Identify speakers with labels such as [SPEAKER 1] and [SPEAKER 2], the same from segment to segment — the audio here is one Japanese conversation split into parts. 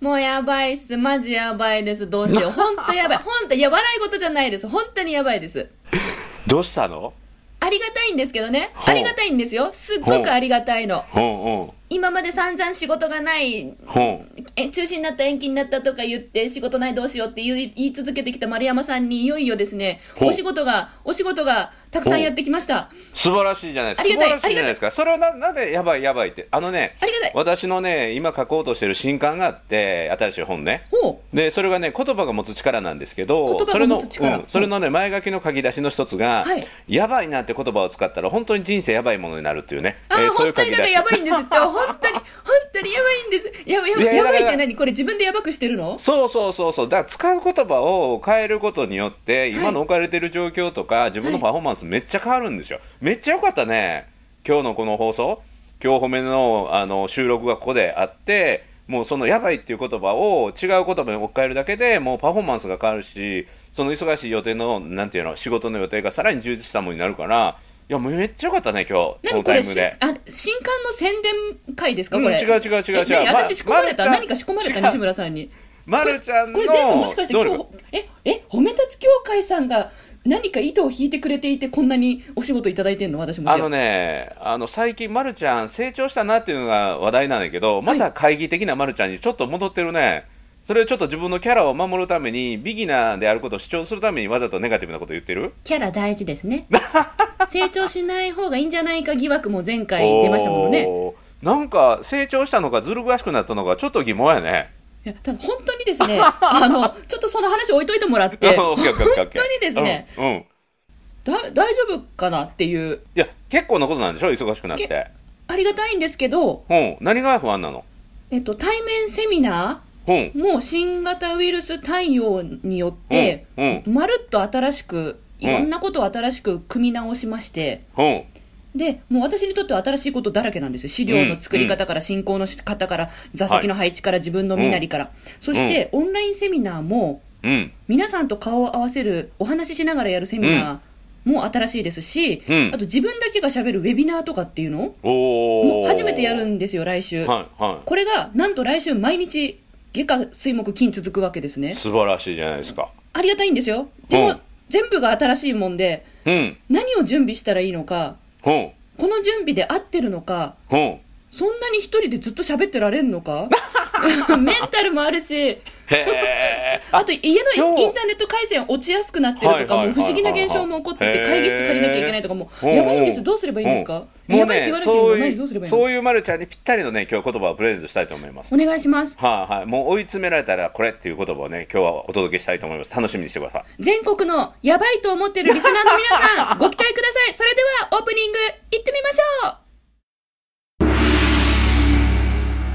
[SPEAKER 1] もうやばいっす。マジやばいです。どうしよう。ほんとやばい。ほんと、いや、笑い事じゃないです。本当にやばいです。
[SPEAKER 2] どうしたの？
[SPEAKER 1] ありがたいんですけどね。ありがたいんですよ。すっごくありがたいの。今まで散々仕事がない。え中止になった延期になったとか言って仕事ないどうしようって言い言い続けてきた丸山さんにいよいよですね、お仕事が、お仕事がたくさんやってきました。
[SPEAKER 2] 素晴らしいじゃないですか。
[SPEAKER 1] ありがたい
[SPEAKER 2] 素晴らしいじゃないですか。それはな、なんでやばいやばいって。あのね、
[SPEAKER 1] ありがたい。
[SPEAKER 2] 私のね、今書こうとしてる新刊があって、新しい本ね。で、それがね、言葉が持つ力なんですけど、
[SPEAKER 1] 言葉が
[SPEAKER 2] それの、うん、それのね、前書きの書き出しの一つが、
[SPEAKER 1] はい
[SPEAKER 2] やばいなって言葉を使ったら、本当に人生やばいものになるっていうね。
[SPEAKER 1] あー、
[SPEAKER 2] えーそういう
[SPEAKER 1] 本当にだから
[SPEAKER 2] 書き出し。
[SPEAKER 1] やばいんですって。本当に、本当にやばいんです。やばやば
[SPEAKER 2] いや
[SPEAKER 1] ばいって何？これ自分でやばくしてるの？
[SPEAKER 2] そうそうそうそう。だから使う言葉を変えることによって、今の置かれてる状況とか、自分のパフォーマンスめっちゃ変わるんですよ。めっちゃ良かったね。今日のこの放送。今日褒めのあの収録がここであって、もうそのやばいっていう言葉を違う言葉に置き換えるだけでもうパフォーマンスが変わるし、その忙しい予定の、なんていうの、仕事の予定がさらに充実したものになるから、いや、もうめっちゃ良かったね、今日。こ
[SPEAKER 1] 何これし
[SPEAKER 2] のタイムで。
[SPEAKER 1] あ新刊の宣伝会ですか
[SPEAKER 2] うん
[SPEAKER 1] これ。
[SPEAKER 2] 違う違う違う違う
[SPEAKER 1] 私仕込まれた、
[SPEAKER 2] ま
[SPEAKER 1] 何か仕込まれた西村さんに。
[SPEAKER 2] まるちゃんの
[SPEAKER 1] これ全部もしかして今日、え、え、褒め立つ協会さんが何か糸を引いてくれていてこんなにお仕事いただいてんの？私も
[SPEAKER 2] あのね、あの最近、まるちゃん、成長したなっていうのが話題なんだけど、また会議的なまるちゃんにちょっと戻ってるね、それをちょっと自分のキャラを守るために、ビギナーであることを主張するために、わざとネガティブなこと言ってる？
[SPEAKER 1] キャラ大事ですね。成長しない方がいいんじゃないか疑惑も前回出ましたものね。
[SPEAKER 2] なんか成長したのか、ずる賢くなったのか、ちょっと疑問やね。
[SPEAKER 1] いやただ本当にですね、あの、ちょっとその話置いといてもらって、本当にですね、
[SPEAKER 2] うん、うん。
[SPEAKER 1] だ大丈夫かなっていう、
[SPEAKER 2] いや、結構なことなんでしょ、忙しくなって。
[SPEAKER 1] ありがたいんですけど、
[SPEAKER 2] う。ん、何が不安なの？
[SPEAKER 1] えっと、対面セミナ
[SPEAKER 2] うん、
[SPEAKER 1] ーも新型ウイルス対応によって、
[SPEAKER 2] う。ん、
[SPEAKER 1] まるっと新しく、いろんなことを新しく組み直しまして、
[SPEAKER 2] う。ん、
[SPEAKER 1] で、もう私にとっては新しいことだらけなんですよ。資料の作り方から、進行の仕方から、座席の配置から、自分の身なりから。そして、オンラインセミナーも、
[SPEAKER 2] うん、
[SPEAKER 1] 皆さんと顔を合わせる、お話ししながらやるセミナーも新しいですし、
[SPEAKER 2] うん
[SPEAKER 1] あと自分だけが喋るウェビナーとかっていうのもう初めてやるんですよ、来週。
[SPEAKER 2] はい、は
[SPEAKER 1] これが、なんと来週毎日、月火水木金続くわけです
[SPEAKER 2] い。
[SPEAKER 1] ね。
[SPEAKER 2] 素晴らしいじゃないですか。
[SPEAKER 1] ありがたいんですよ。でも、
[SPEAKER 2] うん
[SPEAKER 1] 全部が新しいもんで、
[SPEAKER 2] うん、
[SPEAKER 1] 何を準備したらいいのか、
[SPEAKER 2] うん、
[SPEAKER 1] この準備で合ってるのか、
[SPEAKER 2] うん。
[SPEAKER 1] そんなに一人でずっと喋ってられんのか？メンタルもあるし。あと家のインターネット回線落ちやすくなってるとか、もう不思議な現象も起こってて、会議室借りなきゃいけないとか、もやばいんですよ。どうすればいいんですか？
[SPEAKER 2] もうね
[SPEAKER 1] やばいって言わ、れてるの
[SPEAKER 2] そうい
[SPEAKER 1] 何どうすればいいの？
[SPEAKER 2] うそういうまるちゃんにぴったりのね、今日言葉をプレゼントしたいと思います。
[SPEAKER 1] お願いします。
[SPEAKER 2] はいはい。もう追い詰められたらこれっていう言葉をね、今日はお届けしたいと思います。楽しみにしてください。
[SPEAKER 1] 全国のやばいと思ってるリスナーの皆さん、ご期待ください。それでは、オープニング、行ってみましょう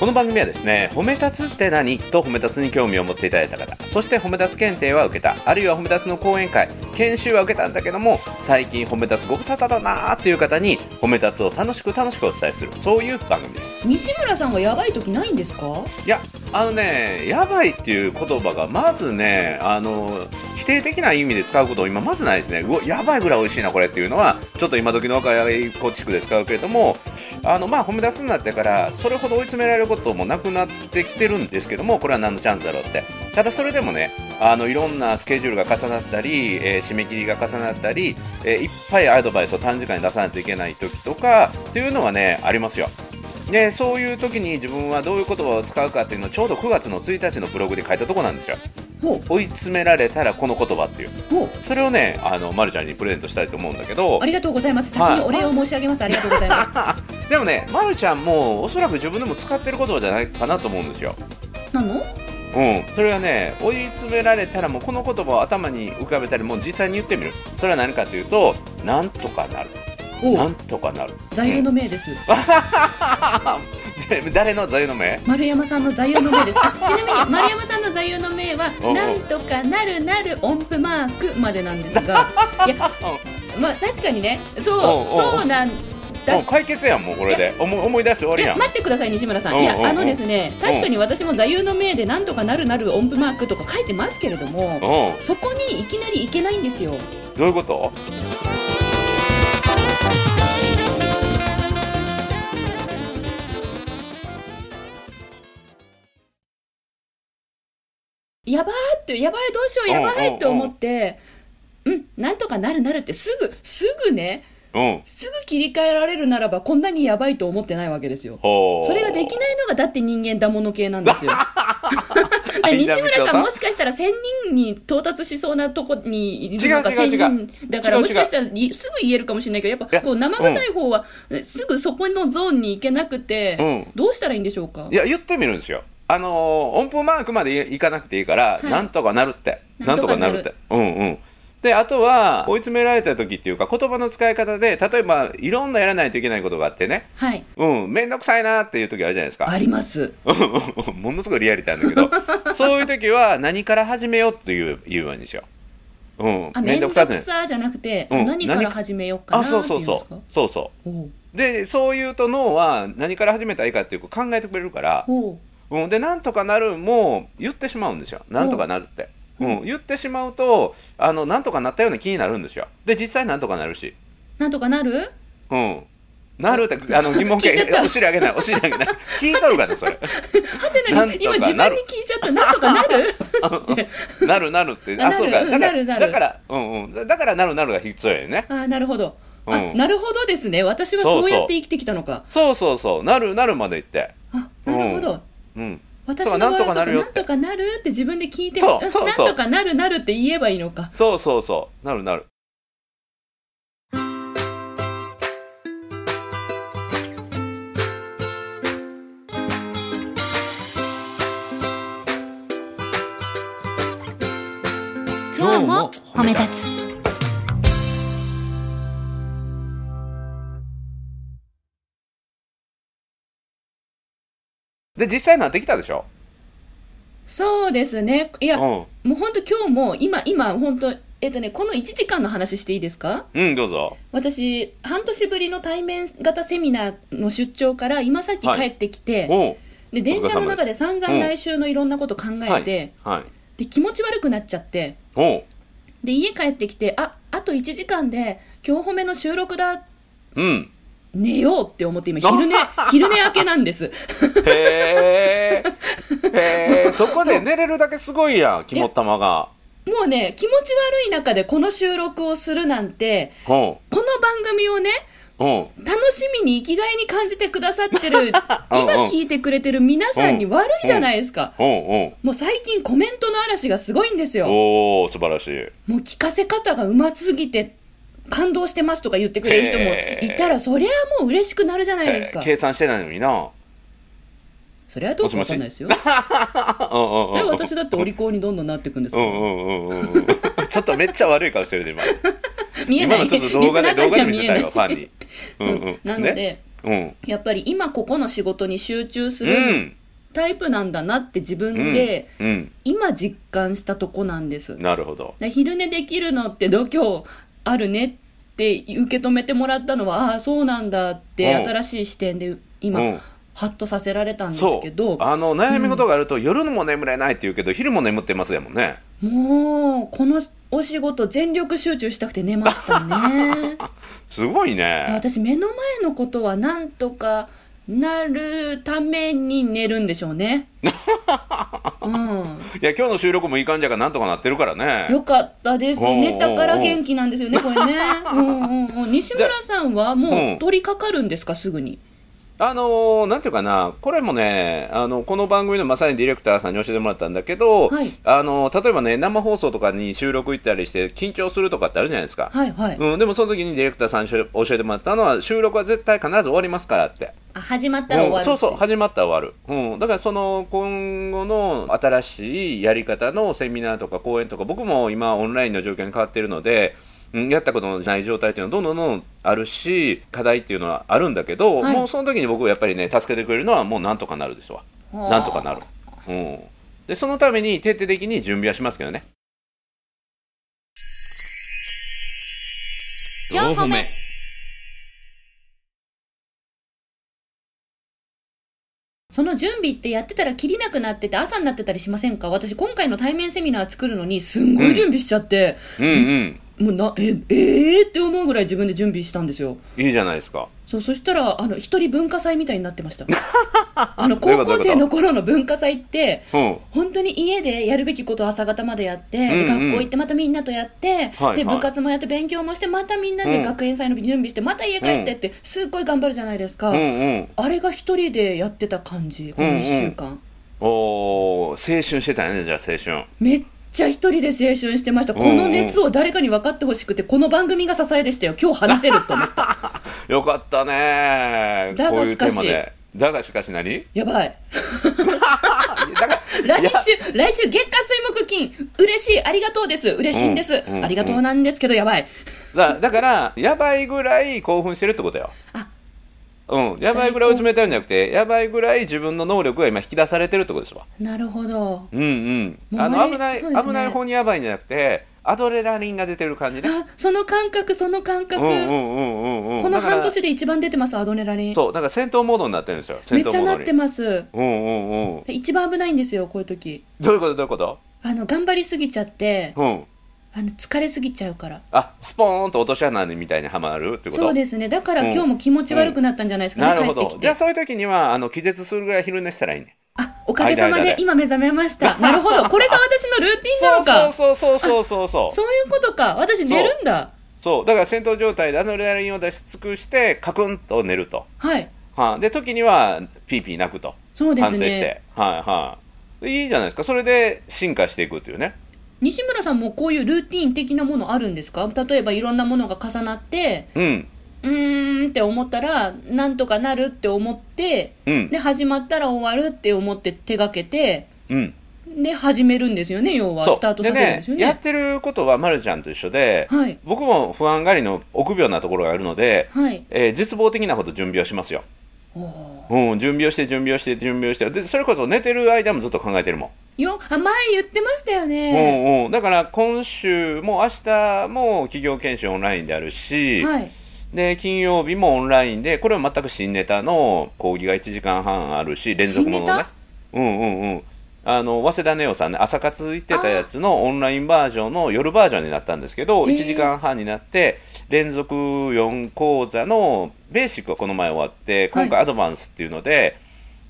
[SPEAKER 2] この番組はですね、褒め立つって何？と褒め立つに興味を持っていただいた方、そして褒め立つ検定は受けた、あるいは褒め立つの講演会、研修は受けたんだけども、最近褒め立つご無沙汰だなーっていう方に、褒め立つを楽しく楽しくお伝えする、そういう番組です。
[SPEAKER 1] 西村さんがやばい時ないんですか？
[SPEAKER 2] いや、あのね、やばいっていう言葉がまずね、あの、否定的な意味で使うことを今まずないですね。うわ、やばいぐらい美味しいな、これっていうのは、ちょっと今時の若い子地区で使うけれども、あの、まあ、褒め出すになってから、それほど追い詰められることもなくなってきてるんですけども、これは何のチャンスだろうって。ただそれでもね、あの、いろんなスケジュールが重なったり、えー締め切りが重なったり、えーいっぱいアドバイスを短時間に出さないといけない時とか、っていうのはね、ありますよ。でそういう時に自分はどういう言葉を使うかっていうのをちょうど9月の1日のブログで書いたとこなんですよ。
[SPEAKER 1] ほ
[SPEAKER 2] 追い詰められたらこの言葉っていう。それをねあの、ま、るちゃんにプレゼントしたいと思うんだけど。
[SPEAKER 1] ありがとうございます。先にお礼を申し上げます、ありがとうございま
[SPEAKER 2] でもね、ま、るちゃんもおそらく自分でも使ってる言葉じゃないかなと思うんですよ。
[SPEAKER 1] すなの？
[SPEAKER 2] うん、それはね追い詰められたらもうこの言葉を頭に浮かべたりもう実際に言ってみる。それは何かというとなんとかなる。
[SPEAKER 1] お
[SPEAKER 2] なんとかなる。
[SPEAKER 1] 座右の銘です、
[SPEAKER 2] 誰の座右の銘？
[SPEAKER 1] 丸山さんの座右の銘です。あちなみに丸山さんの座右の銘はなんとかなるなる音符マークまでなんですが。いやまあ確かにね。そうそうなんだ。
[SPEAKER 2] 解決やんもうこれで。思い思い出して終わりやん。
[SPEAKER 1] 待ってください西村さん。いやあのですね確かに私も座右の銘でなんとかなるなる音符マークとか書いてますけれども
[SPEAKER 2] う。ん
[SPEAKER 1] そこにいきなりいけないんですよ。
[SPEAKER 2] どういうこと？
[SPEAKER 1] やばーってやばいどうしようやばいって思ってうんなんとかなるなるってすぐすぐね
[SPEAKER 2] うん。
[SPEAKER 1] すぐ切り替えられるならばこんなにやばいと思ってないわけですよ。それができないのがだって人間だもの系なんですよ。で西村さんもしかしたら1000人に到達しそうなとこにいるのか
[SPEAKER 2] 違う違う違う。
[SPEAKER 1] 1000人。だからもしかしたらいすぐ言えるかもしれないけどやっぱこう生臭い方はすぐそこのゾーンに行けなくて、
[SPEAKER 2] うん。
[SPEAKER 1] どうしたらいいんでしょうか？
[SPEAKER 2] いや言ってみるんですよあのー音符マークまでいかなくていいから、
[SPEAKER 1] はい。
[SPEAKER 2] なんとかなるって。
[SPEAKER 1] な
[SPEAKER 2] なんん
[SPEAKER 1] とかなる
[SPEAKER 2] って。うんうん。であとは追い詰められた時っていうか言葉の使い方で例えばいろんなやらないといけないことがあってね。
[SPEAKER 1] はい。
[SPEAKER 2] うん。面倒くさいなっていう時あるじゃないですか。
[SPEAKER 1] あります。
[SPEAKER 2] ものすごいリアリティなんだけど。そういう時は何から始めようっていう言うんですよ。う。ん、
[SPEAKER 1] あ面倒くさじゃなくて、
[SPEAKER 2] うん。
[SPEAKER 1] 何から始めようかな
[SPEAKER 2] あ
[SPEAKER 1] ってい
[SPEAKER 2] そううんそうそ
[SPEAKER 1] ですか
[SPEAKER 2] う。そうそ
[SPEAKER 1] おう。
[SPEAKER 2] うでそう言うと脳は何から始めたらいいかっていうか考えてくれるから、
[SPEAKER 1] おう
[SPEAKER 2] うん、でなんとかなるも言ってしまうんですよ。なんとかなるって、
[SPEAKER 1] う
[SPEAKER 2] うん。ん、言ってしまうとあのなんとかなったような気になるんですよ。で実際なんとかなるし。
[SPEAKER 1] なんとかなる？
[SPEAKER 2] うん。なるって あの疑問形。お尻上げない。お尻上げない。聞いとるかねそれ。
[SPEAKER 1] はてなに今自分に聞いちゃった。なんとかなる？
[SPEAKER 2] なるなるって。
[SPEAKER 1] あ
[SPEAKER 2] あそうか。だから
[SPEAKER 1] なるなる。
[SPEAKER 2] だからうんうん。だからなるなるが必要やね。
[SPEAKER 1] あなるほど、あ
[SPEAKER 2] うん。
[SPEAKER 1] なるほどですね。私は
[SPEAKER 2] そう
[SPEAKER 1] やって生きてきたのか。
[SPEAKER 2] そうそうそう。なるなるまで言って。
[SPEAKER 1] あなるほど、
[SPEAKER 2] うん
[SPEAKER 1] 私の場合は
[SPEAKER 2] なんとかなるよ
[SPEAKER 1] なんとかなるって自分で聞いて
[SPEAKER 2] そうそうそう
[SPEAKER 1] なんとかなるなるって言えばいいのか。
[SPEAKER 2] そうそうそう。なるなるで実際なってきたでしょ？
[SPEAKER 1] そうですね。いや、
[SPEAKER 2] うん。
[SPEAKER 1] もう本当今日も今今本当えっとねこの1時間の話していいですか？
[SPEAKER 2] うんどうぞ。
[SPEAKER 1] 私半年ぶりの対面型セミナーの出張から今さっき帰ってきて、
[SPEAKER 2] おう。
[SPEAKER 1] で電車の中で散々来週のいろんなこと考えて、
[SPEAKER 2] はい。
[SPEAKER 1] で気持ち悪くなっちゃってで家帰ってきてああと1時間で今日褒めの収録だ
[SPEAKER 2] うん
[SPEAKER 1] 寝ようって思って今昼寝 昼寝明けなんです。
[SPEAKER 2] へえへえそこで寝れるだけすごいやん肝っ玉が。
[SPEAKER 1] もうね気持ち悪い中でこの収録をするなんてこの番組をね楽しみに生きがいに感じてくださってる 今聞いてくれてる皆さんに悪いじゃないですか。もう最近コメントの嵐がすごいんですよ。
[SPEAKER 2] おお素晴らしい。
[SPEAKER 1] もう聞かせ方がうますぎて感動してますとか言ってくれる人もいたらそりゃもう嬉しくなるじゃないですか。
[SPEAKER 2] 計算してないのにな。
[SPEAKER 1] それはどうかわかんないですよ。それは私だってお利口にどんどんなっていくんですか。ら
[SPEAKER 2] うんうんうんうんうん。ちょっとめっちゃ悪い顔してるで今。
[SPEAKER 1] 見えない。
[SPEAKER 2] 今のちょっと動画で動画で見せたいわファンに。う。ん
[SPEAKER 1] なので、やっぱり今ここの仕事に集中す
[SPEAKER 2] う
[SPEAKER 1] る
[SPEAKER 2] ん。
[SPEAKER 1] タイプなんだなって自分で
[SPEAKER 2] うん。
[SPEAKER 1] 今実感したとこなんです。
[SPEAKER 2] なるほど。
[SPEAKER 1] で昼寝できるのって度胸あるねって受け止めてもらったのはああそうなんだって
[SPEAKER 2] うん。
[SPEAKER 1] 新しい視点で今、
[SPEAKER 2] うん。
[SPEAKER 1] ハッとさせられたんですけど。
[SPEAKER 2] あの悩み事があると夜も眠れないって言うけど昼も眠ってますやもんね。
[SPEAKER 1] もうこのお仕事全力集中したくて寝ましたね。
[SPEAKER 2] すごいね。
[SPEAKER 1] 私目の前のことはなんとかなるために寝るんでしょうねうん
[SPEAKER 2] いや今日の収録もいい感じやからなんとかなってるからね
[SPEAKER 1] よかったです。寝たから元気なんですよね、これね。うんうんうん。西村さんはも
[SPEAKER 2] う
[SPEAKER 1] 取り掛かるんですか、すぐに？
[SPEAKER 2] あのーなんていうかなこれもねあのこの番組のまさにディレクターさんに教えてもらったんだけど、
[SPEAKER 1] はい。
[SPEAKER 2] あの例えばね生放送とかに収録行ったりして緊張するとかってあるじゃないですか、
[SPEAKER 1] はいはい。
[SPEAKER 2] うん、でもその時にディレクターさんに教えてもらったのは収録は絶対必ず終わりますからって
[SPEAKER 1] あ、始まったら終わる。
[SPEAKER 2] うんそうそう始まったら終わる、うん、だからその今後の新しいやり方のセミナーとか講演とか僕も今オンラインの状況に変わってるのでうんやったことのない状態っていうのはどんどんどんどんあるし課題っていうのはあるんだけど、
[SPEAKER 1] はい。
[SPEAKER 2] もうその時に僕はやっぱりね助けてくれるのはもうなんとかなるですわなんとかなる、うん、でそのために徹底的に準備はしますけどね。
[SPEAKER 3] 4歩目。
[SPEAKER 1] その準備ってやってたら切りなくなってて朝になってたりしませんか？私今回の対面セミナー作るのにすんごい準備しちゃって、
[SPEAKER 2] うんうん
[SPEAKER 1] もうな、え、えーって思うぐらい自分で準備したんですよ。
[SPEAKER 2] いいじゃないですか。
[SPEAKER 1] そう、そしたら、あの、一人文化祭みたいになってました。あの、高校生の頃の文化祭って、
[SPEAKER 2] うん。
[SPEAKER 1] 本当に家でやるべきことを朝方までやって、で
[SPEAKER 2] うんうん。
[SPEAKER 1] 学校行ってまたみんなとやって、で、
[SPEAKER 2] はいはい。
[SPEAKER 1] 部活もやって勉強もして、またみんな
[SPEAKER 2] うん。
[SPEAKER 1] で学園祭の準備して、また家帰ってって、すっごい頑張るじゃないですか。
[SPEAKER 2] うんうん。
[SPEAKER 1] あれが一人でやってた感じ、この一週間。
[SPEAKER 2] おー青春してたよねじゃあ青春。
[SPEAKER 1] めっちゃ一人で青春してました。この熱を誰かに分かってほしくて、この番組が支えでしたよ。今日話せると思った。
[SPEAKER 2] よかったね
[SPEAKER 1] だが
[SPEAKER 2] こういうテーマ
[SPEAKER 1] しか
[SPEAKER 2] でだがしかし何？
[SPEAKER 1] やばい。来週、来週月火水木金、嬉しい、ありがとうです。嬉しいんです。
[SPEAKER 2] うんうん
[SPEAKER 1] ありがとうなんですけど、やばい。
[SPEAKER 2] だだからやばいぐらい興奮してるってことよ
[SPEAKER 1] あ、
[SPEAKER 2] うん。やばいぐらい冷たいんじゃなくてやばいぐらい自分の能力が今引き出されてるってことですわ
[SPEAKER 1] なるほど。
[SPEAKER 2] うんうん。
[SPEAKER 1] あ
[SPEAKER 2] の危ない、
[SPEAKER 1] ね。
[SPEAKER 2] 危ない方にやばいんじゃなくてアドレナリンが出てる感じね。
[SPEAKER 1] あ、その感覚、その感覚。
[SPEAKER 2] うんうんうんうんうん。
[SPEAKER 1] この半年で一番出てます、アドレナリン。
[SPEAKER 2] そうだから戦闘モードになってるんですよ
[SPEAKER 1] めっ
[SPEAKER 2] 戦闘モードに。
[SPEAKER 1] ちゃなってます。
[SPEAKER 2] うんうんうん。
[SPEAKER 1] で一番危ないんですよ、こういう時。
[SPEAKER 2] どういうことどういうこと？
[SPEAKER 1] あの、頑張りすぎちゃって、
[SPEAKER 2] うん
[SPEAKER 1] あの、疲れすぎちゃうから。
[SPEAKER 2] あスポーンと落とし穴みたいにはまるってこと？
[SPEAKER 1] そうですね。だから
[SPEAKER 2] うん
[SPEAKER 1] 今日も気持ち悪くなったんじゃないですかね、
[SPEAKER 2] なるほど
[SPEAKER 1] 帰ってきて。
[SPEAKER 2] じゃあそういう時にはあの気絶するぐらい昼寝したらいいね
[SPEAKER 1] あ、おかげさま
[SPEAKER 2] で
[SPEAKER 1] で今目覚めました。なるほど。これが私のルーティンなのか。
[SPEAKER 2] そうそうそうそうそうそう
[SPEAKER 1] そういうことか。私寝るんだ。
[SPEAKER 2] そうだから戦闘状態でアドレナリンを出し尽くしてカクンと寝ると、
[SPEAKER 1] はい。
[SPEAKER 2] はあ、で時にはピーピー泣くと
[SPEAKER 1] そうです
[SPEAKER 2] 反省して、
[SPEAKER 1] ね。
[SPEAKER 2] はいはいいいじゃないですかそれで進化していくっていうね
[SPEAKER 1] 西村さんもこういうルーティン的なものあるんですか？例えばいろんなものが重なって、
[SPEAKER 2] うん
[SPEAKER 1] うーんって思ったら、なんとかなるって思って、
[SPEAKER 2] うん
[SPEAKER 1] で、始まったら終わるって思って手がけて、
[SPEAKER 2] うん
[SPEAKER 1] で、始めるんですよね、要は。スタートさせるんですよね？
[SPEAKER 2] やってることはまるちゃんと一緒で、
[SPEAKER 1] はい。
[SPEAKER 2] 僕も不安がりの臆病なところがあるので、
[SPEAKER 1] はい。
[SPEAKER 2] えー絶望的なこと準備をしますよ、うん、準備をして準備をして準備をして。でそれこそ寝てる間もずっと考えてるもん。
[SPEAKER 1] よ、あ、前言ってましたよ
[SPEAKER 2] う
[SPEAKER 1] ね。
[SPEAKER 2] んうん、だから今週も明日も企業研修オンラインであるし、
[SPEAKER 1] はい。
[SPEAKER 2] で金曜日もオンラインでこれは全く新ネタの講義が1時間半あるし連続ものね。うんうんうんあの早稲田ネオさんね朝活行ってたやつのオンラインバージョンの夜バージョンになったんですけど
[SPEAKER 1] へー。
[SPEAKER 2] 1時間半になって連続4講座のベーシックはこの前終わって今回アドバンスっていうので、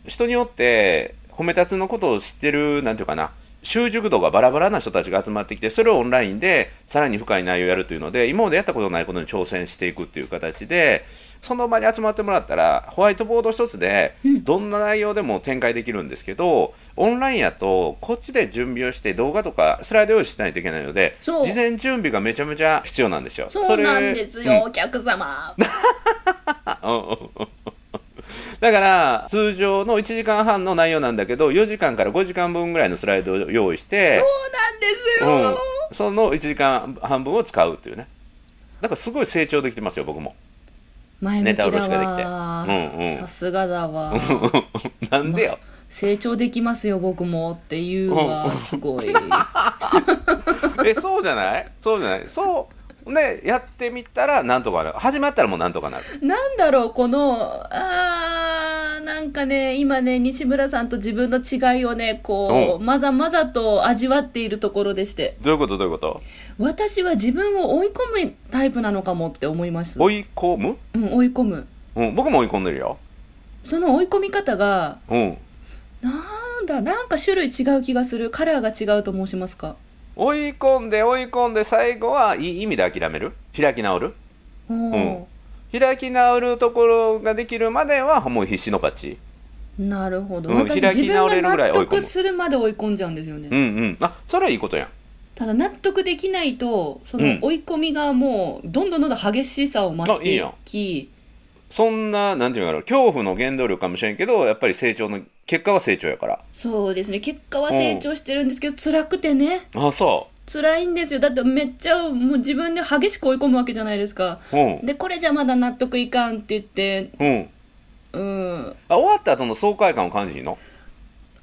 [SPEAKER 2] 人によって褒め立つのことを知ってるなんていうかな習熟度がバラバラな人たちが集まってきてそれをオンラインでさらに深い内容をやるというので今までやったことないことに挑戦していくっていう形でその場に集まってもらったらホワイトボード一つで
[SPEAKER 1] うん
[SPEAKER 2] どんな内容でも展開できるんですけどオンラインやとこっちで準備をして動画とかスライド用意しないといけないので事前準備がめちゃめちゃ必要なんですよ。
[SPEAKER 1] そうなんですよ、
[SPEAKER 2] うん
[SPEAKER 1] お客様。
[SPEAKER 2] うんうんうんだから通常の1時間半の内容なんだけど4時間から5時間分ぐらいのスライドを用意して
[SPEAKER 1] そうなんですよ。
[SPEAKER 2] うん、その1時間半分を使うっていうねだからすごい成長できてますよ僕も
[SPEAKER 1] 前向き
[SPEAKER 2] ネタ
[SPEAKER 1] だ
[SPEAKER 2] 卸しができて
[SPEAKER 1] わ。
[SPEAKER 2] うんうん
[SPEAKER 1] さすがだわ。
[SPEAKER 2] なんでよ、
[SPEAKER 1] 成長できますよ、僕もっていうわ。
[SPEAKER 2] うん
[SPEAKER 1] すごい。
[SPEAKER 2] えそうじゃない？そうじゃない？そうねやってみたらなんとかなる。始まったらもうなんとかなる。
[SPEAKER 1] なんだろう、この、あー、なんかね、今ね、西村さんと自分の違いをね、こう、
[SPEAKER 2] う。
[SPEAKER 1] まざまざと味わっているところでして、
[SPEAKER 2] どういうこと？どういうこと？
[SPEAKER 1] 私は自分を追い込むタイプなのかもって思います。
[SPEAKER 2] 追い込む、
[SPEAKER 1] うん、追い込む。
[SPEAKER 2] うん、僕も追い込んでるよ。
[SPEAKER 1] その追い込み方が、
[SPEAKER 2] うん。
[SPEAKER 1] なんだ、なんか種類違う気がする。カラーが違うと申しますか？
[SPEAKER 2] 追い込んで追い込んで最後はいい意味で諦める？開き直る？
[SPEAKER 1] おー。
[SPEAKER 2] 開き直るところができるまではもう必死の勝ち。
[SPEAKER 1] なるほど。
[SPEAKER 2] うん
[SPEAKER 1] 私、
[SPEAKER 2] 開き
[SPEAKER 1] 自分
[SPEAKER 2] 直れるぐ
[SPEAKER 1] が納
[SPEAKER 2] らい追い込む
[SPEAKER 1] 得するまで追い込んじゃうんですよね。
[SPEAKER 2] うんうん。あそれはいいことやん。
[SPEAKER 1] ただ納得できないとそ
[SPEAKER 2] うん。
[SPEAKER 1] の追い込みがもうどんどんどんどん激しさを増してい
[SPEAKER 2] あいいやん。
[SPEAKER 1] き。
[SPEAKER 2] そんななんていうのかな恐怖の原動力かもしれんけどやっぱり成長の結果は成長やから。
[SPEAKER 1] そうですね。結果は成長してるんですけど、辛くてね。
[SPEAKER 2] あそ
[SPEAKER 1] 辛いんですよ。だってめっちゃもう自分で激しく追い込むわけじゃないですか。
[SPEAKER 2] うん。
[SPEAKER 1] で、これじゃまだ納得いかんって言って、
[SPEAKER 2] うん。
[SPEAKER 1] うん。
[SPEAKER 2] あ終わった後の爽快感を感じひんの？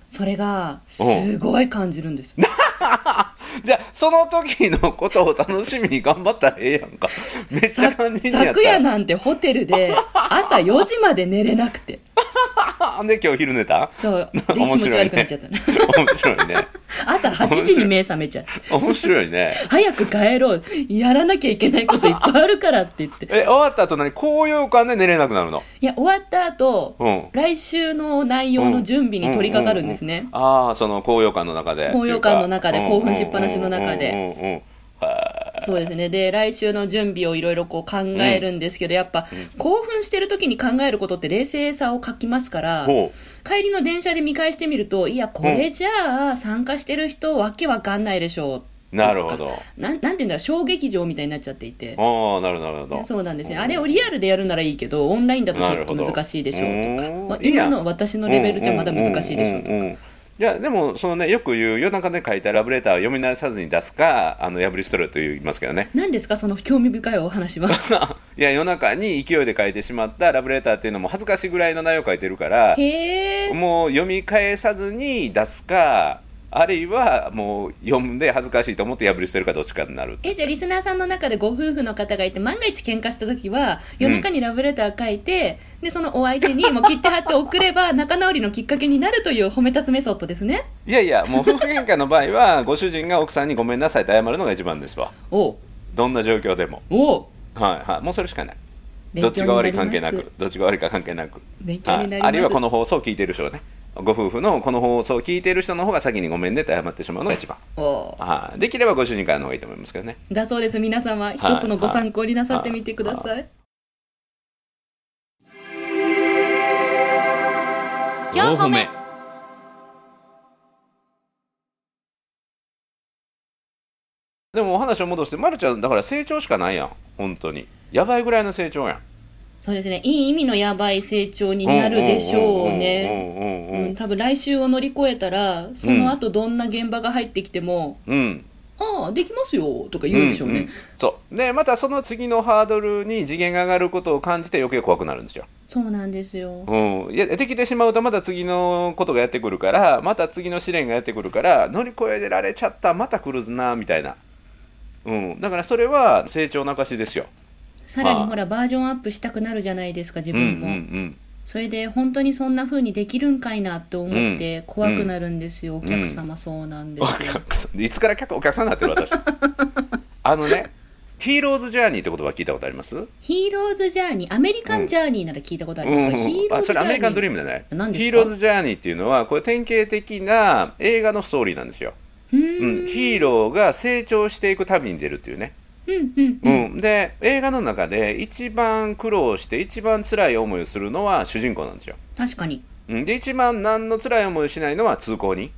[SPEAKER 1] それが、
[SPEAKER 2] うん。
[SPEAKER 1] すごい感じるんですよ。
[SPEAKER 2] じゃあその時のことを楽しみに頑張ったらええやんか めっちゃ
[SPEAKER 1] さ
[SPEAKER 2] 感じんねやった
[SPEAKER 1] 昨夜
[SPEAKER 2] ら
[SPEAKER 1] なんてホテルで朝4時まで寝れなくて。
[SPEAKER 2] あ で今日昼寝た？
[SPEAKER 1] そう。で、気
[SPEAKER 2] 面
[SPEAKER 1] 持ち悪くなっちゃったね。
[SPEAKER 2] 面白いね
[SPEAKER 1] 朝8時に目覚めちゃって。
[SPEAKER 2] 面白いね
[SPEAKER 1] 早く帰ろう。やらなきゃいけないこといっぱいあるからって言って。
[SPEAKER 2] え終わった後何？高揚感で寝れなくなるの？
[SPEAKER 1] いや、終わった後、
[SPEAKER 2] うん
[SPEAKER 1] 来週の内容の準備に取り掛かるんですね。
[SPEAKER 2] ああその高揚感の中で
[SPEAKER 1] 高揚感の中で興奮しっぱなしの中で。そうですね。で、来週の準備をいろいろこう考えるんですけど、やっぱ、興奮してる時に考えることって冷静さを欠きますから、
[SPEAKER 2] ほ
[SPEAKER 1] 帰りの電車で見返してみると、いや、これじゃあ、参加してる人、わけわかんないでしょ
[SPEAKER 2] う。なるほど。
[SPEAKER 1] う。なん、なんていうんだ、小劇場みたいになっちゃっていて。
[SPEAKER 2] ああなるほどなるほど。
[SPEAKER 1] そうなんですね。あれをリアルでやるならいいけど、オンラインだとちょっと難しいでしょうとか。まあ、今の私のレベルじゃまだ難しいでしょうとか。
[SPEAKER 2] いやでもそのねよく言う夜中で書いたラブレターを読み直さずに出すかあの破り捨てると言いますけどね
[SPEAKER 1] 何ですか、その興味深いお話は？
[SPEAKER 2] いや夜中に勢いで書いてしまったラブレターっていうのも恥ずかしいぐらいの内容を書いてるから。もう読み返さずに出すかあるいはもう読んで恥ずかしいと思って破り捨てるかどっちかになる
[SPEAKER 1] え、じゃあリスナーさんの中でご夫婦の方がいて、万が一喧嘩した時は、夜中にラブレター書いて、で、そのお相手にもう切って貼って送れば、仲直りのきっかけになるという褒め立つメソッドですね。
[SPEAKER 2] いやいやもう夫婦喧嘩の場合はご主人が奥さんにごめんなさいって謝るのが一番ですわ。
[SPEAKER 1] おう。
[SPEAKER 2] どんな状況でも。
[SPEAKER 1] おう。
[SPEAKER 2] はいはい。もうそれしかない。どっちが悪い関係なく。どっちが悪いか関係なく。
[SPEAKER 1] 勉強になります。
[SPEAKER 2] ああるいはこの放送を聞いている人がねご夫婦のこの放送を聞いている人の方が先にごめんねって謝ってしまうのが一番。はい。できればご主人からの方がいいと思いますけどね。
[SPEAKER 1] だそうです。皆様、一つのご参考になさってみてください。
[SPEAKER 3] 今日褒め。
[SPEAKER 2] でもお話を戻して、ま、るちゃんだから成長しかないやん。本当に。やばいぐらいの成長やん
[SPEAKER 1] そうですね。いい意味のやばい成長になるでしょうね。
[SPEAKER 2] うんうんうんうん
[SPEAKER 1] うん、多分来週を乗り越えたら、その後どんな現場が入ってきても、
[SPEAKER 2] うん。
[SPEAKER 1] ああ、できますよとか言うでしょうね。
[SPEAKER 2] んんそう。でまたその次のハードルに次元が上がることを感じて余計怖くなるんですよ、
[SPEAKER 1] そうなんですよ。
[SPEAKER 2] うん、いやできてしまうとまた次のことがやってくるからまた次の試練がやってくるから乗り越えられちゃったまた来るなみたいな、うん、だからそれは成長の証ですよ
[SPEAKER 1] さらに
[SPEAKER 2] まあ
[SPEAKER 1] ほら、バージョンアップしたくなるじゃないですか、自
[SPEAKER 2] うんうん
[SPEAKER 1] 分も。
[SPEAKER 2] うん。
[SPEAKER 1] それで、本当にそんな風にできるんかいなって思って怖くなるんですよ、
[SPEAKER 2] ん。
[SPEAKER 1] お客様そうなんで
[SPEAKER 2] お
[SPEAKER 1] すよ。
[SPEAKER 2] 客さんいつから客お客さんになってる私。あのねヒーローズジャーニーって言葉聞いたことあります？
[SPEAKER 1] ヒーローズジャーニー、アメリカンジャーニーなら聞いたことあります。が、
[SPEAKER 2] うん。あ
[SPEAKER 1] ヒーローズジャーニー。
[SPEAKER 2] それアメリカンドリームじゃないヒーローズジャーニーっていうのはこれ典型的な映画のストーリーなんですよ、
[SPEAKER 1] う。ん、
[SPEAKER 2] ヒーローが成長していく旅に出るっていうね、
[SPEAKER 1] うん、うん、
[SPEAKER 2] う
[SPEAKER 1] うん。
[SPEAKER 2] ん、で映画の中で一番苦労して一番辛い思いをするのは主人公なんですよ、
[SPEAKER 1] 確かに。
[SPEAKER 2] うん、で一番何の辛い思いをしないのは通行人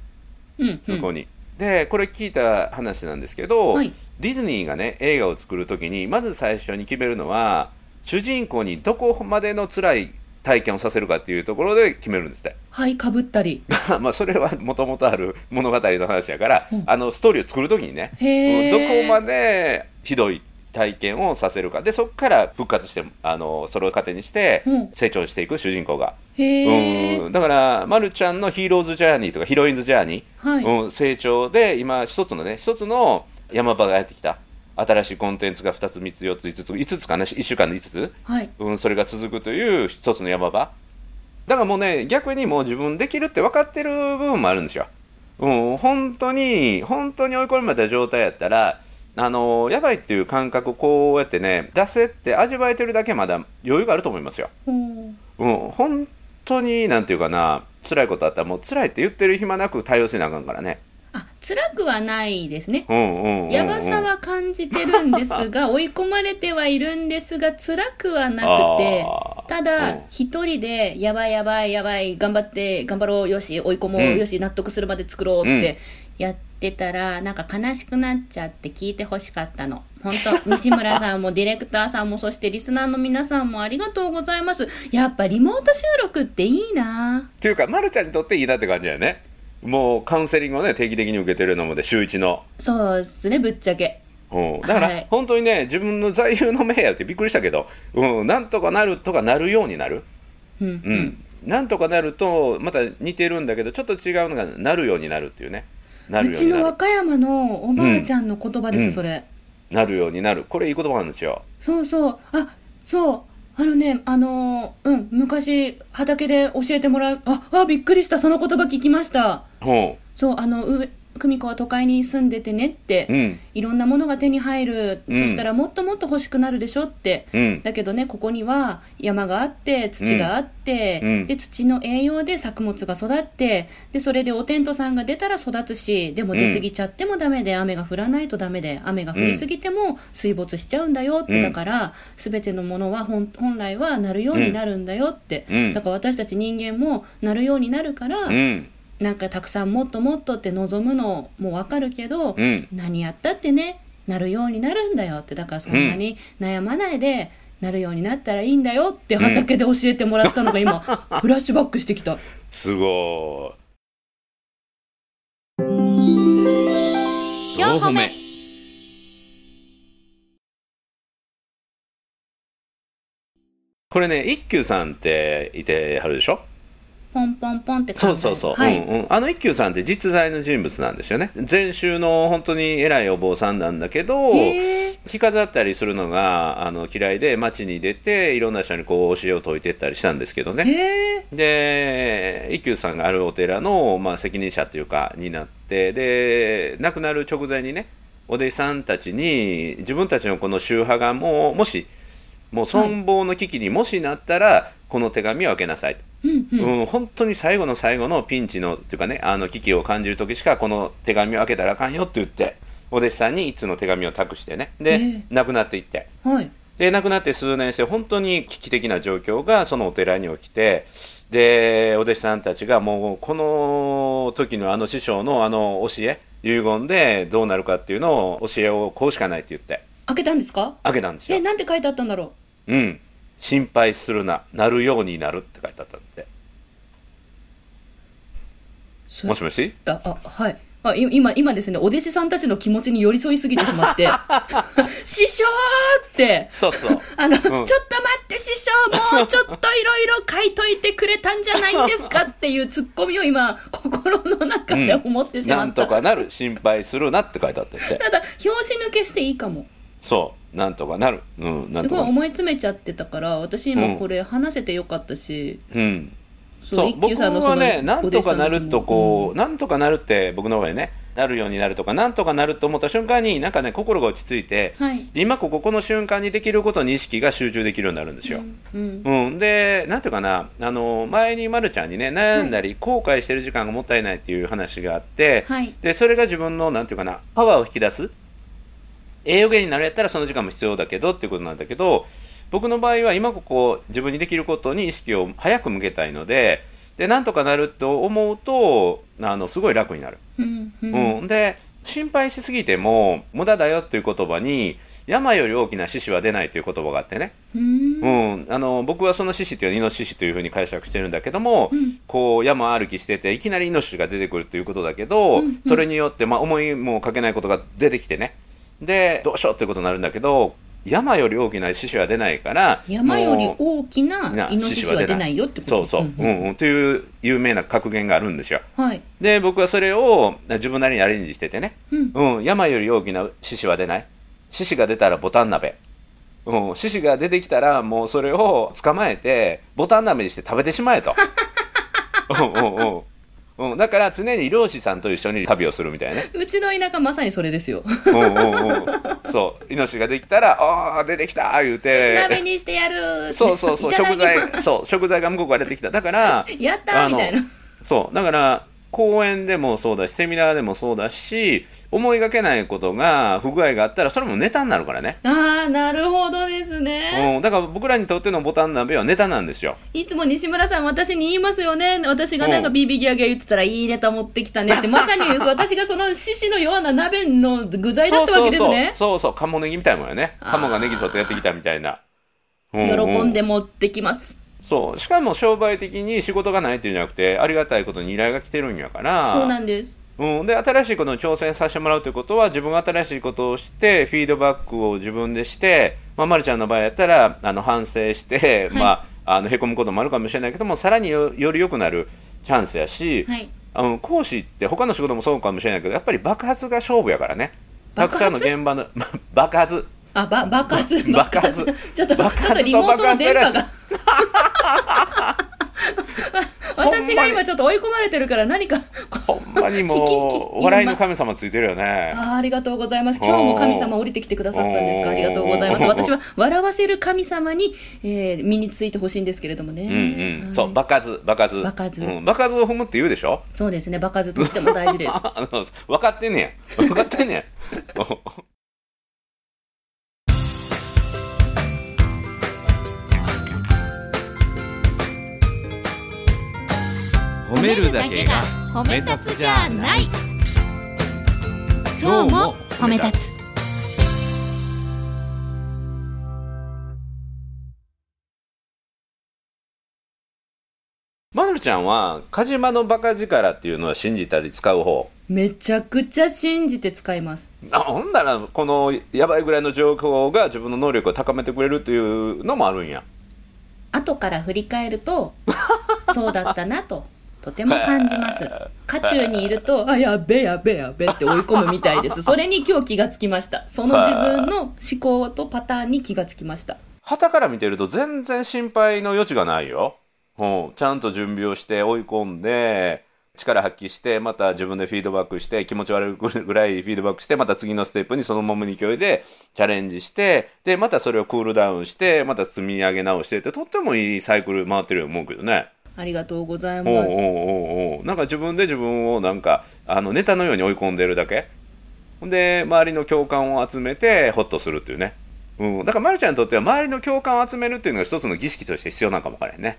[SPEAKER 1] うん、うん。
[SPEAKER 2] 通行人、でこれ聞いた話なんですけど、
[SPEAKER 1] はい。
[SPEAKER 2] ディズニーがね映画を作る時にまず最初に決めるのは主人公にどこまでの辛い体験をさせるかっていうところで決めるんですって
[SPEAKER 1] はい、かぶったり。
[SPEAKER 2] まあそれはもともとある物語の話やから、
[SPEAKER 1] うん
[SPEAKER 2] あのストーリーを作る時にね。どこまでひどい体験をさせるかでそこから復活してあのそれを糧にして
[SPEAKER 1] うん
[SPEAKER 2] 成長していく主人公が、
[SPEAKER 1] へー。
[SPEAKER 2] うんだから、ま、るちゃんのヒーローズジャーニーとかヒロインズジャーニー、
[SPEAKER 1] はい。
[SPEAKER 2] うん、成長で今一つのね一つの山場がやってきた新しいコンテンツが2つ3つ4つ5つ5つかな1週間で5つ、
[SPEAKER 1] はい。
[SPEAKER 2] うん、それが続くという一つの山場だからもうね逆にもう自分できるって分かってる部分もあるんですよ、うん、本当に本当に追い込まれた状態やったらあのやばいっていう感覚をこうやってね出せって味わえてるだけまだ余裕があると思いますよ、
[SPEAKER 1] ほう
[SPEAKER 2] うん、本当になんていうかな辛いことあったらもう辛いって言ってる暇なく対応せなあかんからね。
[SPEAKER 1] あ、辛くはないですね。
[SPEAKER 2] うんうんうんうん。
[SPEAKER 1] やばさは感じてるんですが、追い込まれてはいるんですが、辛くはなくて、ただ
[SPEAKER 2] うん、
[SPEAKER 1] 一人で、やばいやばいやばい、頑張って、頑張ろう、よし、追い込もう、
[SPEAKER 2] うん
[SPEAKER 1] よし、納得するまで作ろうっ
[SPEAKER 2] うん
[SPEAKER 1] てやってたら、なんか悲しくなっちゃって聞いてほしかったの。本当西村さんもディレクターさんも、そしてリスナーの皆さんもありがとうございます。やっぱリモート収録っていいな
[SPEAKER 2] っていうか、ま、るちゃんにとっていいなって感じだよねもうカウンセリングをね定期的に受けてるのもで週一の。
[SPEAKER 1] そうですねぶっちゃけ
[SPEAKER 2] うん、だから、
[SPEAKER 1] はい。
[SPEAKER 2] 本当にね自分の座右の銘やってびっくりしたけど、うん、なんとかなるとかなるようになる、
[SPEAKER 1] うん
[SPEAKER 2] うん。なんとかなるとまた似てるんだけどちょっと違うのがなるようになるっていうね。
[SPEAKER 1] うちの和歌山のおばあちゃんの言葉です、
[SPEAKER 2] うん。
[SPEAKER 1] それ。
[SPEAKER 2] なるようになる。これいい言葉なんですよ。
[SPEAKER 1] そうそう。あそう。あのねあのーうん昔畑で教えてもらう。ああびっくりした。その言葉聞きました。
[SPEAKER 2] ほ
[SPEAKER 1] そうあの上久美子は都会に住んでてねって、
[SPEAKER 2] ううん。
[SPEAKER 1] いろんなものが手に入る、
[SPEAKER 2] うん。
[SPEAKER 1] そしたらもっともっと欲しくなるでしょって。
[SPEAKER 2] うん。
[SPEAKER 1] だけどねここには山があって土があって、
[SPEAKER 2] うん。
[SPEAKER 1] で土の栄養で作物が育ってでそれでおテントさんが出たら育つしでも出過ぎちゃってもダメで、雨が降らないとダメで雨が降りすぎても水没しちゃうんだよって、
[SPEAKER 2] うん。
[SPEAKER 1] だから全てのものは本本来はなるようになるんだよって、
[SPEAKER 2] うん。
[SPEAKER 1] だから私たち人間もなるようになるから、
[SPEAKER 2] うん
[SPEAKER 1] なんかたくさんもっともっとって望むのもわかるけど、
[SPEAKER 2] うん。
[SPEAKER 1] 何やったってねなるようになるんだよって。だからそんなに悩まないで、なるようになったらいいんだよって畑で教えてもらったのが今、フラッシュバックしてきた。
[SPEAKER 2] すごい。
[SPEAKER 3] 4歩目。
[SPEAKER 2] これね一休さんっていてはるでしょ？
[SPEAKER 1] ポンポンポンって
[SPEAKER 2] そうそうそう、
[SPEAKER 1] はい、
[SPEAKER 2] うんうん、あの一休さんって実在の人物なんですよね。禅宗の本当に偉いお坊さんなんだけど着飾ったりするのがあの嫌いで街に出ていろんな人にこう教えを説いてったりしたんですけどね。で一休さんがあるお寺の、まあ、責任者というかになってで亡くなる直前にねお弟子さんたちに自分たちのこの宗派がもうもしもう存亡の危機にもしなったら、この手紙を開けなさいと、
[SPEAKER 1] うんうん。
[SPEAKER 2] うん本当に最後の最後のピンチのっていうかねあの危機を感じる時しかこの手紙を開けたらあかんよって言ってお弟子さんに一通の手紙を託してね。で、
[SPEAKER 1] ええ。
[SPEAKER 2] 亡くなっていって。
[SPEAKER 1] はい。
[SPEAKER 2] で亡くなって数年して本当に危機的な状況がそのお寺に起きてでお弟子さんたちがもうこの時のあの師匠のあの教え遺言でどうなるかっていうのを教えをこうしかないって言って。
[SPEAKER 1] 開けたんですか？
[SPEAKER 2] 開けたんですよ。
[SPEAKER 1] え。なんて書いてあったんだろ
[SPEAKER 2] うん。心配するな、なるようになるって書いてあったんで。
[SPEAKER 1] うそ
[SPEAKER 2] もしもし？
[SPEAKER 1] ああはい。あい今今ですねお弟子さんたちの気持ちに寄り添いすぎてしまって。師匠って。
[SPEAKER 2] そうそう。
[SPEAKER 1] あの、
[SPEAKER 2] ん。
[SPEAKER 1] ちょっと待って師匠もうちょっといろいろ書いといてくれたんじゃないんですかっていうツッコミを今心の中で思ってしま
[SPEAKER 2] なん。
[SPEAKER 1] った、
[SPEAKER 2] とかなる、心配するなって書いてあったって。
[SPEAKER 1] ただ拍子抜けしていいかも
[SPEAKER 2] そう。なんとかなる。うん、なん
[SPEAKER 1] すごい。思い詰めちゃってたから私今これ話せてよかったし、
[SPEAKER 2] うん。
[SPEAKER 1] そ
[SPEAKER 2] そうう、僕
[SPEAKER 1] さんのその
[SPEAKER 2] はね、なんとかなるとこう、
[SPEAKER 1] う
[SPEAKER 2] なんとかなるって僕の方がね、なるようになるとか、なんとかなると思った瞬間に、なんかね、心が落ち着いて、
[SPEAKER 1] はい
[SPEAKER 2] 今こここの瞬間にできることに意識が集中できるようになるんですよ。
[SPEAKER 1] うんうん
[SPEAKER 2] うん、で、なんていうかな、あの前にまるちゃんにね、悩んだり、後悔してる時間がもったいないっていう話があって、
[SPEAKER 1] はい
[SPEAKER 2] でそれが自分のなんていうかなパワーを引き出す栄養源になるやったらその時間も必要だけどっていうことなんだけど僕の場合は今ここ自分にできることに意識を早く向けたいのででなんとかなると思うとあのすごい楽になる、
[SPEAKER 1] うんう
[SPEAKER 2] うん。んで心配しすぎても無駄だよっていう言葉に山より大きな獅子は出ないという言葉があってね、
[SPEAKER 1] うん。
[SPEAKER 2] うん、あの僕はその獅子っていうのはイノシシというふうに解釈してるんだけども、
[SPEAKER 1] うん。
[SPEAKER 2] こう山歩きしてていきなりイノシシが出てくるということだけど、
[SPEAKER 1] うんうん。
[SPEAKER 2] それによって、まあ、思いもかけないことが出てきてねでどうしようっていうことになるんだけど山より大きな獅子は出ないから
[SPEAKER 1] 山より大きなイノシシは出ないよってこと？
[SPEAKER 2] そうそう、
[SPEAKER 1] ん。
[SPEAKER 2] うんうん、という有名な格言があるんですよ。
[SPEAKER 1] はい。
[SPEAKER 2] で僕はそれを自分なりにアレンジしててね、
[SPEAKER 1] うん。
[SPEAKER 2] うん、山より大きな獅子は出ない。獅子が出たらボタン鍋。うん、獅子が出てきたらもうそれを捕まえてボタン鍋にして食べてしまえと。うんうんうんうん、だから常に漁師さんと一緒に旅をするみたいなね。
[SPEAKER 1] うちの田舎まさにそれですよ
[SPEAKER 2] うんうんうん。そう。イノシシができたら、ああ、出てきた言うて。
[SPEAKER 1] 鍋にしてやる
[SPEAKER 2] そうそうそう。食材、そう。食材が向こうから出てきた。だから、
[SPEAKER 1] やった
[SPEAKER 2] あの
[SPEAKER 1] ーみたいな
[SPEAKER 2] そう。だから、講演でもそうだし、セミナーでもそうだし、思いがけないことが、不具合があったら、それもネタになるからね。
[SPEAKER 1] ああなるほどですね、
[SPEAKER 2] うん。だから僕らにとってのボタン鍋はネタなんですよ。
[SPEAKER 1] いつも西村さん私に言いますよね私がなんか
[SPEAKER 2] うん
[SPEAKER 1] ビビギャギャ言ってたらいいネタ持ってきたねって まさに私がその獅子のような鍋の具材だったわけですね
[SPEAKER 2] そうそうそう。鴨ネギみたいなもんよね。鴨がネギ取ってやってきたみたいな。うう
[SPEAKER 1] 喜んで持ってきます
[SPEAKER 2] そう。しかも商売的に仕事がないっていうんじゃなくてありがたいことに依頼が来てるんやから。
[SPEAKER 1] そうなんです。
[SPEAKER 2] うん、で新しいことに挑戦させてもらうということは自分が新しいことをしてフィードバックを自分でして、まあ、ま、るちゃんの場合やったらあの反省して、
[SPEAKER 1] はい。
[SPEAKER 2] まあ、あのへこむこともあるかもしれないけどもさらによより良くなるチャンスやし、
[SPEAKER 1] はい。
[SPEAKER 2] あの講師って他の仕事もそうかもしれないけどやっぱり爆発が勝負やからね。たくさんの現場の 爆発。
[SPEAKER 1] あば爆発？
[SPEAKER 2] 爆発。
[SPEAKER 1] ちょっとちょ
[SPEAKER 2] 爆発と
[SPEAKER 1] っとリモートの電波
[SPEAKER 2] 爆
[SPEAKER 1] が私が今ちょっと追い込まれてるから何か
[SPEAKER 2] ほんまにもう 笑いの神様ついてるよね。
[SPEAKER 1] あーありがとうございます。今日も神様降りてきてくださったんですか？ありがとうございます。私は笑わせる神様に、えー身についてほしいんですけれどもね。
[SPEAKER 2] うんうん、
[SPEAKER 1] はい
[SPEAKER 2] そう爆発爆発
[SPEAKER 1] 爆発
[SPEAKER 2] うん、爆発を踏むって言うでしょ？
[SPEAKER 1] そうですね。場数とっても大事です。
[SPEAKER 2] 分かってんねや分かってんねや
[SPEAKER 3] 褒めるだけが褒め立つじゃない。今日も褒め立つ。
[SPEAKER 2] まるちゃんはカジマのバカ力っていうのは信じたり使う方？
[SPEAKER 1] めちゃくちゃ信じて使います。
[SPEAKER 2] あほんならこのやばいぐらいの状況が自分の能力を高めてくれるっていうのもあるんや。
[SPEAKER 1] 後から振り返ると、そうだったなと、とても感じます。渦中にいると、あ、やべえやべえやべえって追い込むみたいです。それに今日気がつきました。その自分の思考とパターンに気がつきました。
[SPEAKER 2] 旗から見てると全然心配の余地がないよ、うん、ちゃんと準備をして追い込んで力発揮してまた自分でフィードバックして気持ち悪いぐらいフィードバックしてまた次のステップにそのままの勢いでチャレンジしてでまたそれをクールダウンしてまた積み上げ直してってとってもいいサイクル回ってるように思うけどね。
[SPEAKER 1] ありがとうございます。
[SPEAKER 2] おうおうおう。なんか自分で自分をなんかあのネタのように追い込んでるだけ？ほんで周りの共感を集めてホッとするっていうね、うん、だからまるちゃんにとっては周りの共感を集めるっていうのが一つの儀式として必要なのかもわからへんね。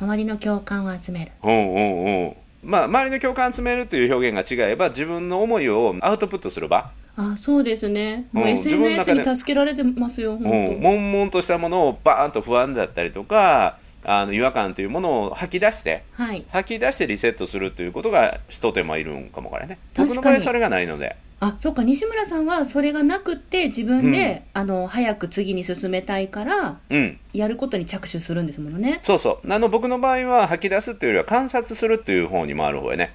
[SPEAKER 1] 周りの共感を集める。
[SPEAKER 2] うんうんうん。まあ周りの共感を集めるっていう表現が違えば自分の思いをアウトプットする場、
[SPEAKER 1] あ、そうですね。もう
[SPEAKER 2] うん。
[SPEAKER 1] SNS に助けられてますよ、
[SPEAKER 2] うん、
[SPEAKER 1] 本
[SPEAKER 2] 悶々としたものをバーンと不安だったりとかあの違和感というものを吐き出して
[SPEAKER 1] 当。はい。
[SPEAKER 2] 吐き出してリセットするということが一手間いるんかもわからね。
[SPEAKER 1] 確かに。
[SPEAKER 2] 僕の場合それがないので。
[SPEAKER 1] あ、そっか、西村さんはそれがなくって自分で、あの、早く次に進めたいから、
[SPEAKER 2] うん。
[SPEAKER 1] やることに着手するんですものね。
[SPEAKER 2] そうそう。あの僕の場合は吐き出すっていうよりは観察するっていう方に回る方やね。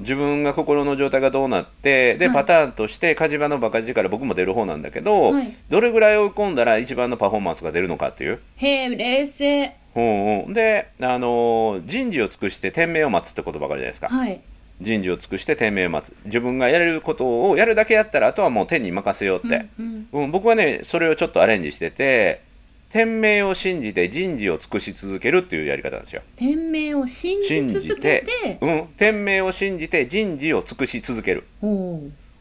[SPEAKER 2] 自分が心の状態がどうなってで、
[SPEAKER 1] はい。
[SPEAKER 2] パターンとして火事場のバカ力僕も出る方なんだけど、
[SPEAKER 1] はい。
[SPEAKER 2] どれぐらい追い込んだら一番のパフォーマンスが出るのかっていう。
[SPEAKER 1] へえ、冷静。
[SPEAKER 2] うんうん、で、あのー人事を尽くして天命を待つって言葉があるじゃないですか、
[SPEAKER 1] はい。
[SPEAKER 2] 人事を尽くして天命を待つ。自分がやれることをやるだけやったらあとはもう天に任せようって、
[SPEAKER 1] うんうん。
[SPEAKER 2] うん僕はねそれをちょっとアレンジしてて天命を信じて人事を尽くし続けるっていうやり方なんですよ、
[SPEAKER 1] 天命を信じ
[SPEAKER 2] 信
[SPEAKER 1] 続け
[SPEAKER 2] じて。
[SPEAKER 1] て、
[SPEAKER 2] うん、天命を信じて人事を尽くし続ける。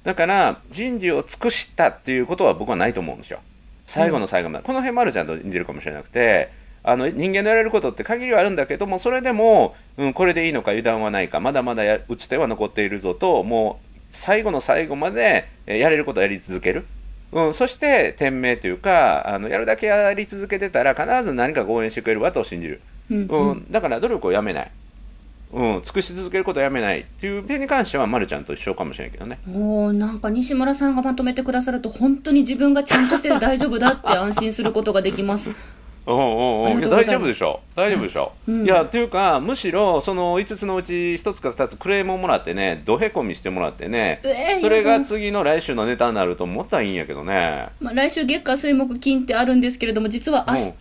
[SPEAKER 2] だから人事を尽くしたっていうことは僕はないと思うんですよ。最後の最後まで、この辺まるちゃんと似てるかもしれなくてあの人間のやれることって限りはあるんだけどもそれでも、うん、これでいいのか油断はないかまだまだや打つ手は残っているぞともう最後の最後までえやれることをやり続ける、うん、そして天命というかあのやるだけやり続けてたら必ず何かが応援してくれるわと信じる、
[SPEAKER 1] うん
[SPEAKER 2] うん。
[SPEAKER 1] うん
[SPEAKER 2] だから努力をやめない、うん、尽くし続けることをやめない。っていう点に関してはまるちゃんと一緒かもしれないけどね。
[SPEAKER 1] おーなんか西村さんがまとめてくださると本当に自分がちゃんとしてて大丈夫だって安心することができます。
[SPEAKER 2] うんうん
[SPEAKER 1] あ
[SPEAKER 2] うん、いや大丈夫でしょ？大丈夫でしょ、
[SPEAKER 1] うん。
[SPEAKER 2] いやっていうかむしろその5つのうち1つか2つクレームをもらってねどへこみしてもらってね
[SPEAKER 1] えー
[SPEAKER 2] それが次の来週のネタになると思ったらいいんやけどね。
[SPEAKER 1] まあ、来週月火水木金ってあるんですけれども実は明日、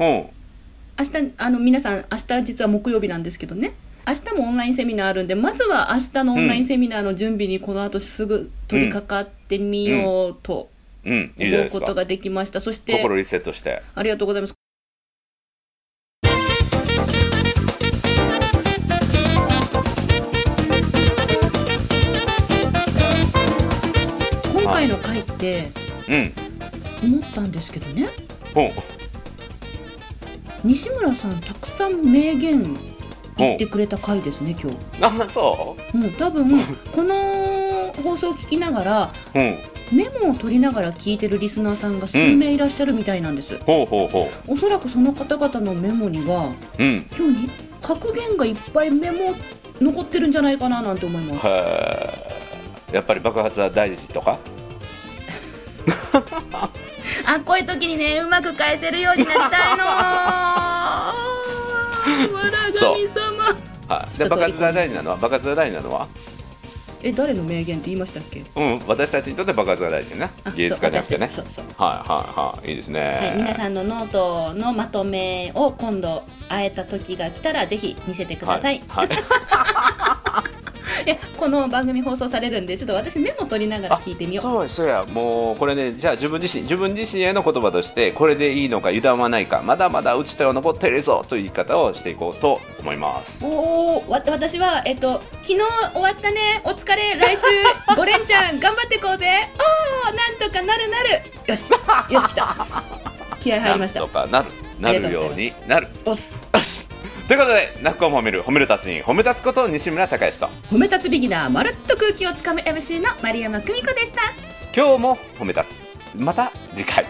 [SPEAKER 2] うん。
[SPEAKER 1] 明日あの皆さん明日実は木曜日なんですけどね。明日もオンラインセミナーあるんでまずは明日のオンラインセミナーの準備にこの後すぐ取り掛かってみようと。
[SPEAKER 2] うんいいじゃない
[SPEAKER 1] 思う
[SPEAKER 2] ですか。
[SPEAKER 1] ことができました。そして
[SPEAKER 2] 心リセットして。
[SPEAKER 1] ありがとうございます。今回の回って
[SPEAKER 2] うん。
[SPEAKER 1] 思ったんですけどね。
[SPEAKER 2] ほう。
[SPEAKER 1] 西村さんたくさん名言言ってくれた回ですね今日。
[SPEAKER 2] あそ
[SPEAKER 1] う？ん、多分この放送を聞きながら
[SPEAKER 2] うう。ん
[SPEAKER 1] メモを取りながら聞いてるリスナーさんが数名いらっしゃるみたいなんです、
[SPEAKER 2] ほうほうほ
[SPEAKER 1] おそらくその方々のメモには
[SPEAKER 2] ううん。
[SPEAKER 1] 今日に格言がいっぱいメモ残ってるんじゃないかななんて思います。
[SPEAKER 2] やっぱり爆発は大事とか？
[SPEAKER 1] あこういう時にねうまく返せるようになりたいの。わ ら
[SPEAKER 2] そう。
[SPEAKER 1] 神様。
[SPEAKER 2] はい、で爆発が大事なのは？爆発が大事なのは？
[SPEAKER 1] え誰の名言って言いましたっけ？
[SPEAKER 2] うん私たちにとって爆発が大事ね
[SPEAKER 1] あ
[SPEAKER 2] 技術家じゃなくてね。
[SPEAKER 1] そうそう。
[SPEAKER 2] はいはいはいいいですね、
[SPEAKER 1] はい、皆さんのノートのまとめを今度会えた時が来たらぜひ見せてください、
[SPEAKER 2] はい、はい
[SPEAKER 1] いやこの番組放送されるんでちょっと私メモ取りながら聞いてみよう。
[SPEAKER 2] そうそうや。もうこれねじゃあ自分自身自分自身への言葉としてこれでいいのか油断はないかまだまだ打ち手は残っているぞという言い方をしていこうと思います。
[SPEAKER 1] おおわ私はえっと昨日終わったね。お疲れ来週5連チャン頑張っていこうぜ。おおなんとかなるなる。よしよし来た。気合入りました。
[SPEAKER 2] なんとかなるなるようになる。
[SPEAKER 1] おす。
[SPEAKER 2] よしということで泣く子も褒める褒める達人褒め立つこと西村孝之と。
[SPEAKER 1] 褒め立つビギナーまるっと空気をつかむ MC の丸山久美子でした。
[SPEAKER 2] 今日も褒め立つ。また次回